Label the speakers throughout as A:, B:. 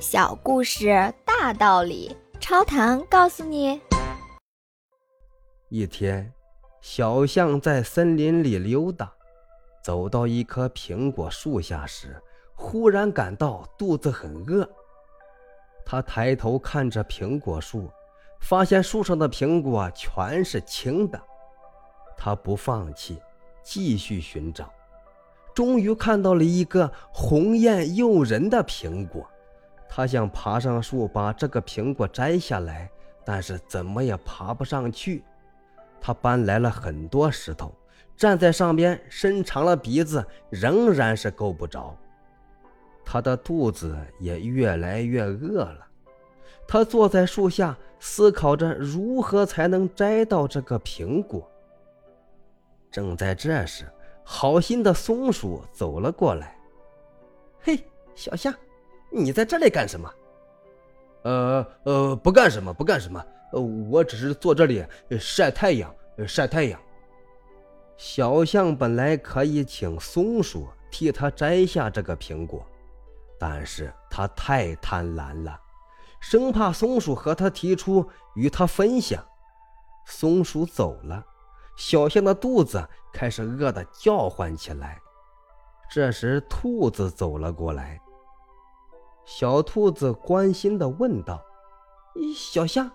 A: 小故事大道理，超糖告诉你。
B: 一天，小象在森林里溜达，走到一棵苹果树下时，忽然感到肚子很饿。他抬头看着苹果树，发现树上的苹果全是青的。他不放弃，继续寻找，终于看到了一个红艳诱人的苹果。他想爬上树把这个苹果摘下来，但是怎么也爬不上去。他搬来了很多石头，站在上边，伸长了鼻子，仍然是够不着。他的肚子也越来越饿了。他坐在树下，思考着如何才能摘到这个苹果。正在这时，好心的松鼠走了过来。“嘿，小象。”你在这里干什么？呃呃，不干什么，不干什么。我只是坐这里晒太阳，晒太阳。小象本来可以请松鼠替他摘下这个苹果，但是他太贪婪了，生怕松鼠和他提出与他分享。松鼠走了，小象的肚子开始饿得叫唤起来。这时，兔子走了过来。小兔子关心地问道：“小象，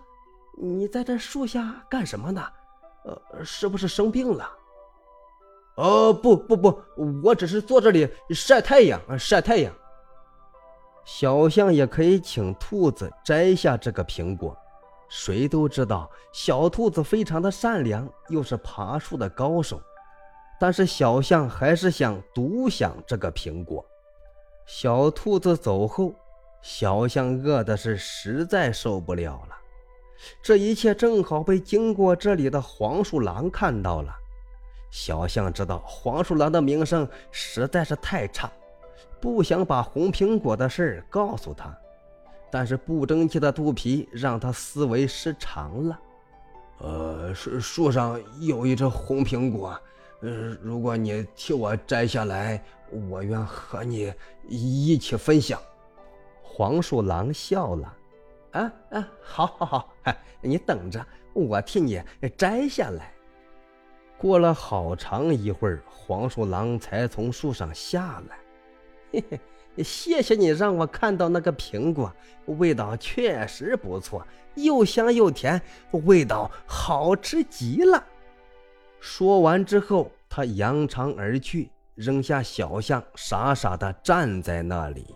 B: 你在这树下干什么呢？呃，是不是生病了？”“哦，不不不，我只是坐这里晒太阳，晒太阳。”小象也可以请兔子摘下这个苹果。谁都知道，小兔子非常的善良，又是爬树的高手，但是小象还是想独享这个苹果。小兔子走后。小象饿的是实在受不了了，这一切正好被经过这里的黄鼠狼看到了。小象知道黄鼠狼的名声实在是太差，不想把红苹果的事告诉他，但是不争气的肚皮让他思维失常了。呃，树树上有一只红苹果，呃，如果你替我摘下来，我愿和你一起分享。黄鼠狼笑了，啊啊，好，好，好，你等着，我替你摘下来。过了好长一会儿，黄鼠狼才从树上下来。嘿嘿，谢谢你让我看到那个苹果，味道确实不错，又香又甜，味道好吃极了。说完之后，他扬长而去，扔下小象，傻傻的站在那里。